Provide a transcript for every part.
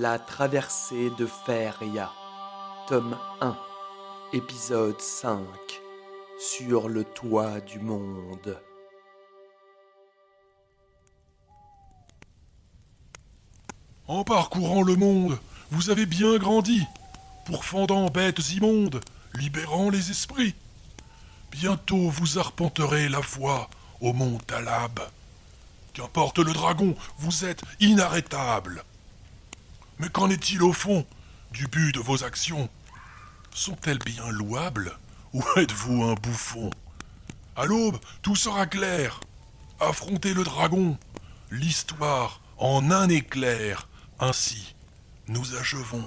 La traversée de Feria, tome 1, épisode 5, sur le toit du monde. En parcourant le monde, vous avez bien grandi, pourfendant bêtes immondes, libérant les esprits. Bientôt vous arpenterez la voie au mont Talab. Qu'importe le dragon, vous êtes inarrêtable. Mais qu'en est-il au fond du but de vos actions? Sont-elles bien louables ou êtes-vous un bouffon? À l'aube, tout sera clair. Affrontez le dragon, l'histoire en un éclair. Ainsi, nous achevons.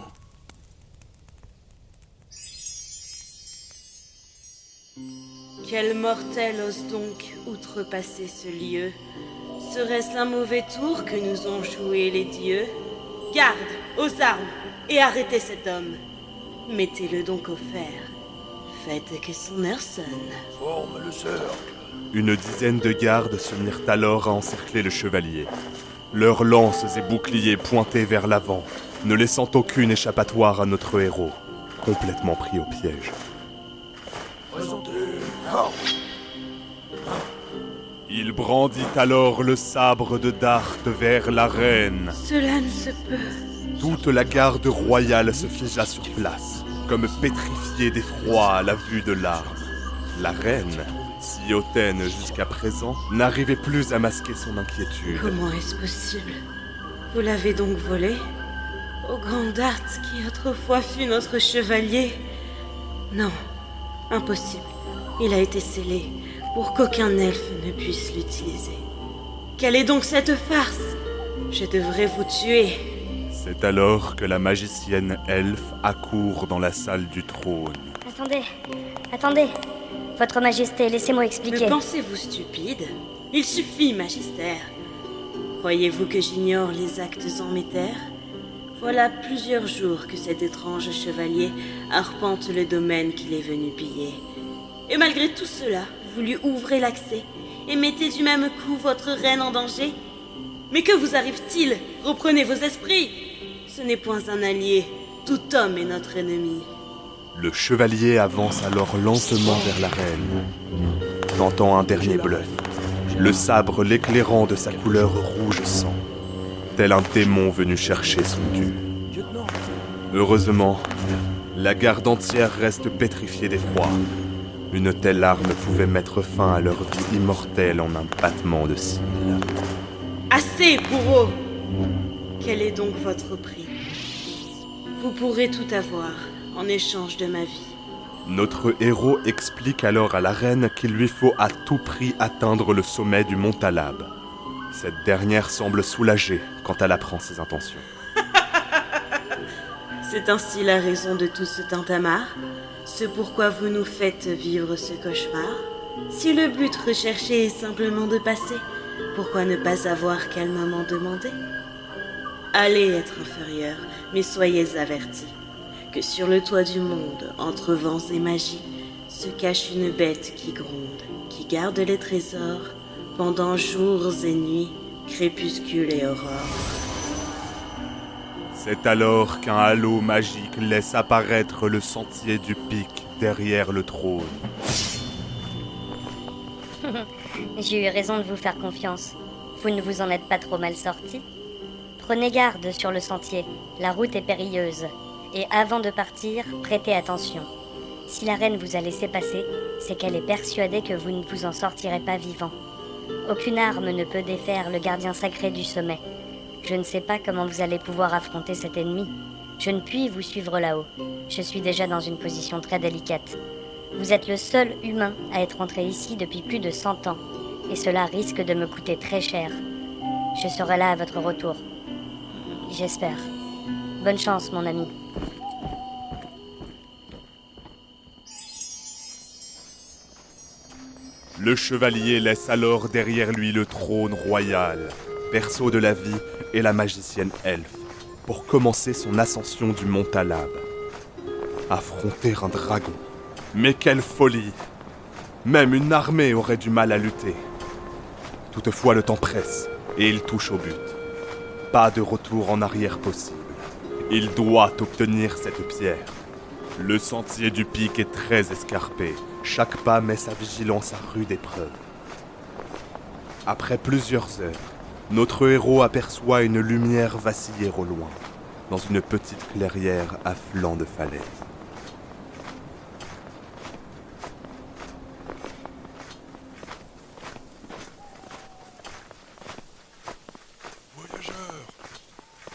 Quel mortel ose donc outrepasser ce lieu? Serait-ce un mauvais tour que nous ont joué les dieux? Garde, aux armes, et arrêtez cet homme. Mettez-le donc au fer. Faites que son heure sonne. Forme le cercle. Une dizaine de gardes se mirent alors à encercler le chevalier. Leurs lances et boucliers pointaient vers l'avant, ne laissant aucune échappatoire à notre héros, complètement pris au piège. Il brandit alors le sabre de Dart vers la reine. Cela ne se peut. Toute la garde royale se figea sur place, comme pétrifiée d'effroi à la vue de l'arme. La reine, si hautaine jusqu'à présent, n'arrivait plus à masquer son inquiétude. Comment est-ce possible? Vous l'avez donc volé Au grand Dart qui autrefois fut notre chevalier? Non, impossible. Il a été scellé pour qu'aucun elfe ne puisse l'utiliser. Quelle est donc cette farce? Je devrais vous tuer. C'est alors que la magicienne elfe accourt dans la salle du trône. Attendez, attendez. Votre Majesté, laissez-moi expliquer. Me pensez-vous stupide? Il suffit, Magistère. Croyez-vous que j'ignore les actes en mes terres? Voilà plusieurs jours que cet étrange chevalier arpente le domaine qu'il est venu piller. Et malgré tout cela, vous lui ouvrez l'accès et mettez du même coup votre reine en danger Mais que vous arrive-t-il? Reprenez vos esprits Ce n'est point un allié, tout homme est notre ennemi. Le chevalier avance alors lentement vers la reine, tentant un dernier bluff, le sabre l'éclairant de sa couleur rouge sang, tel un démon venu chercher son dû. Heureusement, la garde entière reste pétrifiée d'effroi. Une telle arme pouvait mettre fin à leur vie immortelle en un battement de cils. Assez, bourreau Quel est donc votre prix? Vous pourrez tout avoir en échange de ma vie. Notre héros explique alors à la reine qu'il lui faut à tout prix atteindre le sommet du mont Talab. Cette dernière semble soulagée quand elle apprend ses intentions. C'est ainsi la raison de tout ce tintamarre. Ce pourquoi vous nous faites vivre ce cauchemar. Si le but recherché est simplement de passer, pourquoi ne pas avoir calmement demandé? Allez être inférieur, mais soyez avertis que sur le toit du monde, entre vents et magie, se cache une bête qui gronde, qui garde les trésors pendant jours et nuits, crépuscule et aurore. C'est alors qu'un halo magique laisse apparaître le sentier du pic derrière le trône. J'ai eu raison de vous faire confiance. Vous ne vous en êtes pas trop mal sorti. Prenez garde sur le sentier, la route est périlleuse. Et avant de partir, prêtez attention. Si la reine vous a laissé passer, c'est qu'elle est persuadée que vous ne vous en sortirez pas vivant. Aucune arme ne peut défaire le gardien sacré du sommet. Je ne sais pas comment vous allez pouvoir affronter cet ennemi. Je ne puis vous suivre là-haut. Je suis déjà dans une position très délicate. Vous êtes le seul humain à être entré ici depuis plus de 100 ans, et cela risque de me coûter très cher. Je serai là à votre retour. J'espère. Bonne chance, mon ami. Le chevalier laisse alors derrière lui le trône royal, berceau de la vie et la magicienne elfe, pour commencer son ascension du mont Talab. Affronter un dragon. Mais quelle folie Même une armée aurait du mal à lutter. Toutefois, le temps presse et il touche au but. Pas de retour en arrière possible. Il doit obtenir cette pierre. Le sentier du pic est très escarpé. Chaque pas met sa vigilance à rude épreuve. Après plusieurs heures, notre héros aperçoit une lumière vaciller au loin, dans une petite clairière à flanc de falaise. Voyageurs,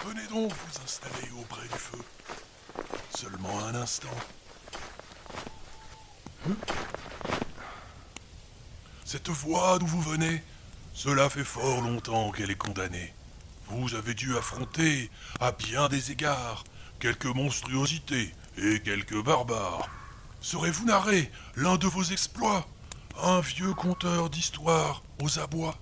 venez donc vous installer auprès du feu. Seulement un instant. Cette voie d'où vous venez, cela fait fort longtemps qu'elle est condamnée. Vous avez dû affronter, à bien des égards, quelques monstruosités et quelques barbares. Saurez-vous narrer l'un de vos exploits Un vieux conteur d'histoire aux abois?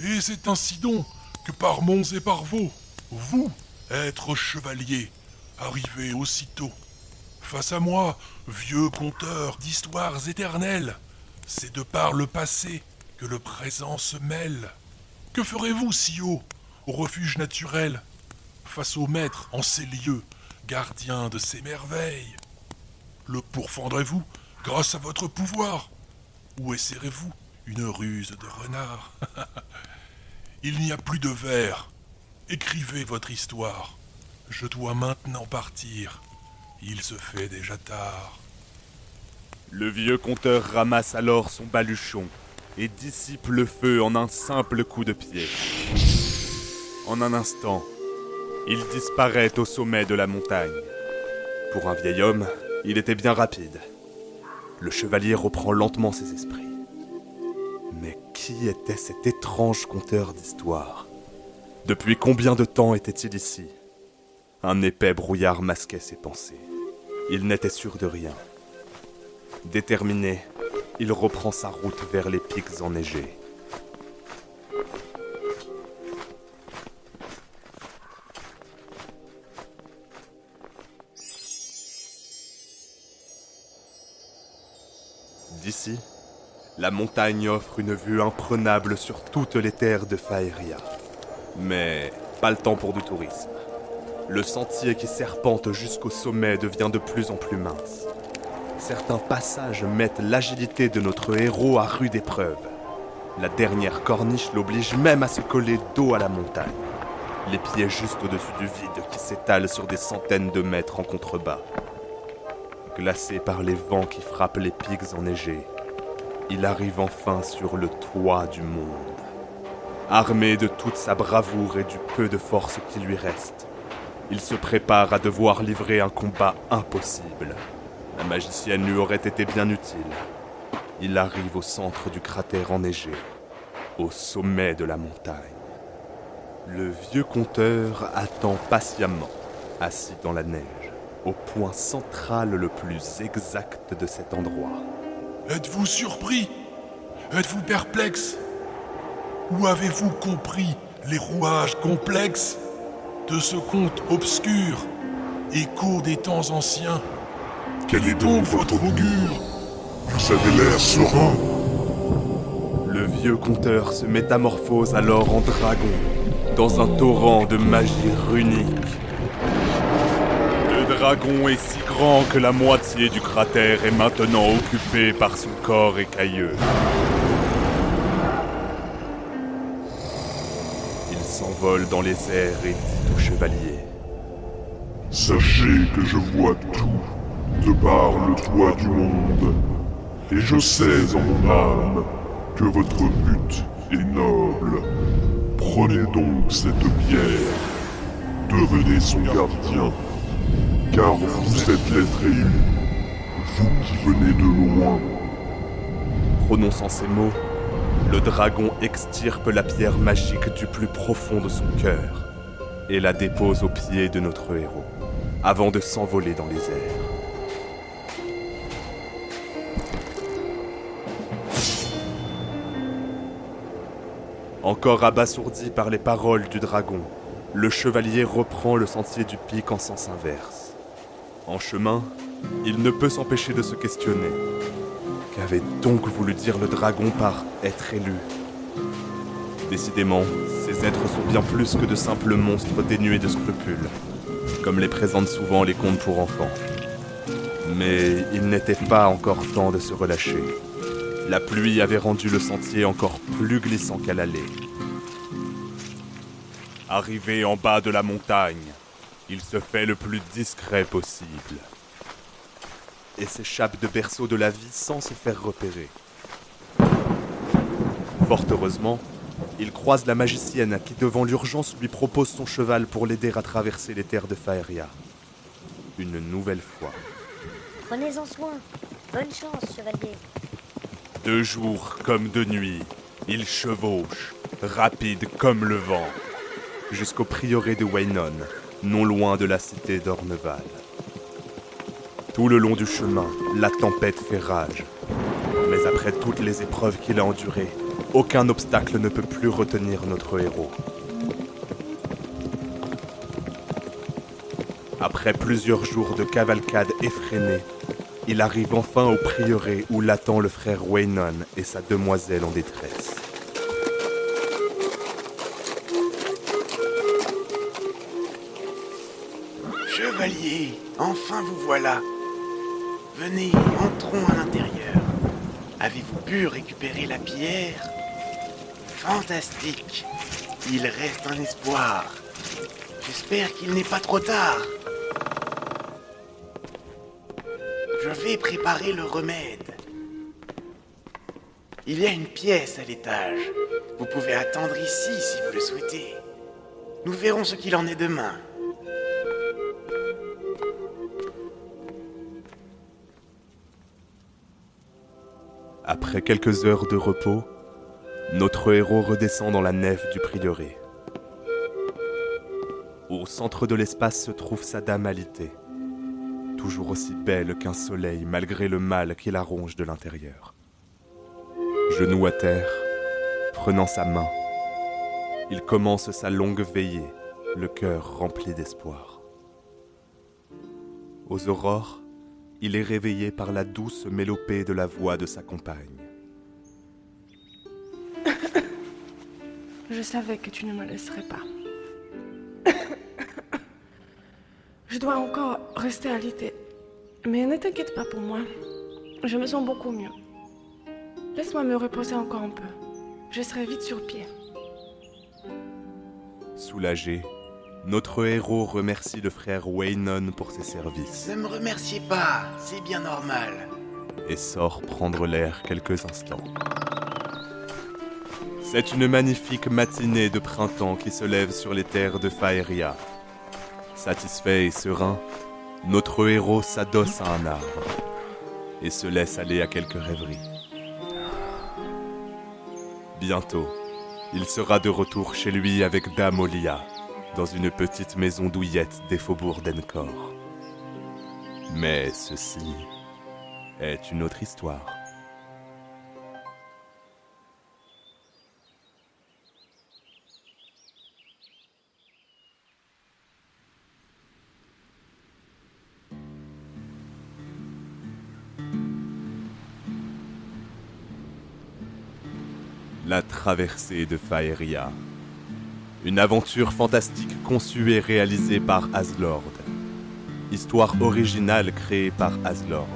Et c'est ainsi donc que par monts et par vaux, vous, être chevalier, arrivez aussitôt. Face à moi, vieux conteur d'histoires éternelles, c'est de par le passé que le présent se mêle. Que ferez-vous si haut, au refuge naturel, face au maître en ces lieux, gardien de ces merveilles? Le pourfendrez-vous grâce à votre pouvoir? Ou essaierez-vous une ruse de renard? Il n'y a plus de vers. Écrivez votre histoire. Je dois maintenant partir. Il se fait déjà tard. Le vieux conteur ramasse alors son baluchon et dissipe le feu en un simple coup de pied. En un instant, il disparaît au sommet de la montagne. Pour un vieil homme, il était bien rapide. Le chevalier reprend lentement ses esprits. Mais qui était cet étrange conteur d'histoire? Depuis combien de temps était-il ici? Un épais brouillard masquait ses pensées. Il n'était sûr de rien. Déterminé, il reprend sa route vers les pics enneigés. D'ici, la montagne offre une vue imprenable sur toutes les terres de Faeria. Mais pas le temps pour du tourisme. Le sentier qui serpente jusqu'au sommet devient de plus en plus mince. Certains passages mettent l'agilité de notre héros à rude épreuve. La dernière corniche l'oblige même à se coller dos à la montagne, les pieds juste au-dessus du vide qui s'étale sur des centaines de mètres en contrebas. Glacé par les vents qui frappent les pics enneigés, il arrive enfin sur le toit du monde. Armé de toute sa bravoure et du peu de force qui lui reste, il se prépare à devoir livrer un combat impossible. La magicienne lui aurait été bien utile. Il arrive au centre du cratère enneigé, au sommet de la montagne. Le vieux conteur attend patiemment, assis dans la neige, au point central le plus exact de cet endroit. Êtes-vous surpris? Êtes-vous perplexe? Ou avez-vous compris les rouages complexes? De ce conte obscur, écho des temps anciens Quel est donc votre augure Vous avez l'air serein. Le vieux conteur se métamorphose alors en dragon, dans un torrent de magie runique. Le dragon est si grand que la moitié du cratère est maintenant occupée par son corps écailleux. S'envole dans les airs et dit au chevalier Sachez que je vois tout de par le toit du monde. Et je sais en mon âme que votre but est noble. Prenez donc cette pierre. Devenez son gardien. Car vous êtes l'être élu. Vous qui venez de loin. Prononçant ces mots, le dragon extirpe la pierre magique du plus profond de son cœur et la dépose aux pieds de notre héros, avant de s'envoler dans les airs. Encore abasourdi par les paroles du dragon, le chevalier reprend le sentier du pic en sens inverse. En chemin, il ne peut s'empêcher de se questionner. Qu'avait donc voulu dire le dragon par être élu Décidément, ces êtres sont bien plus que de simples monstres dénués de scrupules, comme les présentent souvent les contes pour enfants. Mais il n'était pas encore temps de se relâcher. La pluie avait rendu le sentier encore plus glissant qu'à l'aller. Arrivé en bas de la montagne, il se fait le plus discret possible et s'échappe de berceau de la vie sans se faire repérer. Fort heureusement, il croise la magicienne qui, devant l'urgence, lui propose son cheval pour l'aider à traverser les terres de Faeria. Une nouvelle fois. Prenez-en soin. Bonne chance, chevalier. De jour comme de nuit, il chevauche, rapide comme le vent, jusqu'au prieuré de Waynon, non loin de la cité d'Orneval. Tout le long du chemin, la tempête fait rage. Mais après toutes les épreuves qu'il a endurées, aucun obstacle ne peut plus retenir notre héros. Après plusieurs jours de cavalcade effrénée, il arrive enfin au prieuré où l'attend le frère Waynon et sa demoiselle en détresse. Chevalier, enfin vous voilà. Venez, entrons à l'intérieur. Avez-vous pu récupérer la pierre? Fantastique. Il reste un espoir. J'espère qu'il n'est pas trop tard. Je vais préparer le remède. Il y a une pièce à l'étage. Vous pouvez attendre ici si vous le souhaitez. Nous verrons ce qu'il en est demain. Après quelques heures de repos, notre héros redescend dans la nef du prieuré. Au centre de l'espace se trouve sa dame alitée, toujours aussi belle qu'un soleil malgré le mal qui la ronge de l'intérieur. Genoux à terre, prenant sa main, il commence sa longue veillée, le cœur rempli d'espoir. Aux aurores, il est réveillé par la douce mélopée de la voix de sa compagne. Je savais que tu ne me laisserais pas. Je dois encore rester alité. Mais ne t'inquiète pas pour moi. Je me sens beaucoup mieux. Laisse-moi me reposer encore un peu. Je serai vite sur pied. Soulagé, notre héros remercie le frère Waynon pour ses services Ne me remerciez pas, c'est bien normal. et sort prendre l'air quelques instants. C'est une magnifique matinée de printemps qui se lève sur les terres de Faeria. Satisfait et serein, notre héros s'adosse à un arbre et se laisse aller à quelques rêveries. Bientôt, il sera de retour chez lui avec Dame Olia, dans une petite maison douillette des faubourgs d'Encor. Mais ceci est une autre histoire. La traversée de Faeria. Une aventure fantastique conçue et réalisée par Aslord. Histoire originale créée par Aslord.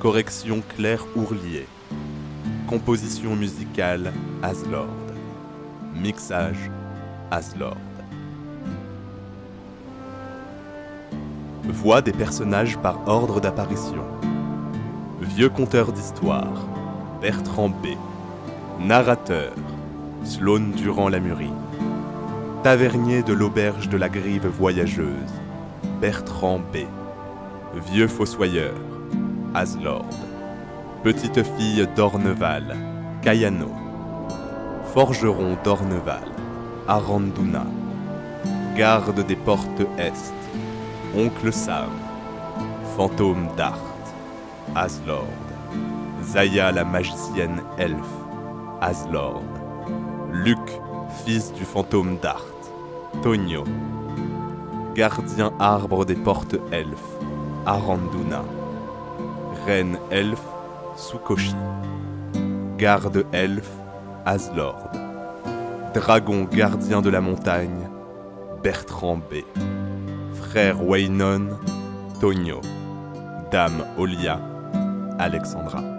Correction Claire Ourlier. Composition musicale Aslord. Mixage Aslord. Voix des personnages par ordre d'apparition. Vieux conteur d'histoire. Bertrand B. Narrateur. Sloane Durand Lamurie. Tavernier de l'auberge de la Grive voyageuse. Bertrand B. Vieux fossoyeur. Aslord. Petite fille d'Orneval. Cayano. Forgeron d'Orneval. Aranduna. Garde des portes Est. Oncle Sam. Fantôme d'Art. Aslord. Zaya la magicienne elfe. Aslord. Luc, fils du fantôme d'Art. Tonio. Gardien arbre des portes elfes. Aranduna. Reine elfe. Sukoshi. Garde elfe. Aslord. dragon gardien de la montagne, Bertrand B. Frère Waynon, Tonio. Dame Olia, Alexandra.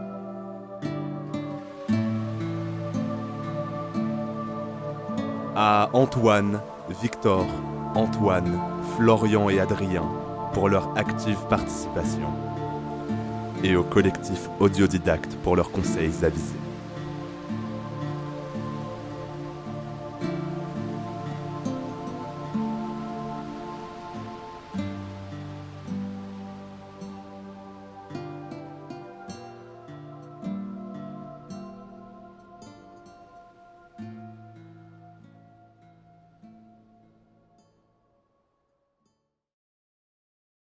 À Antoine, Victor, Antoine, Florian et Adrien pour leur active participation. Et au collectif Audiodidacte pour leurs conseils avisés.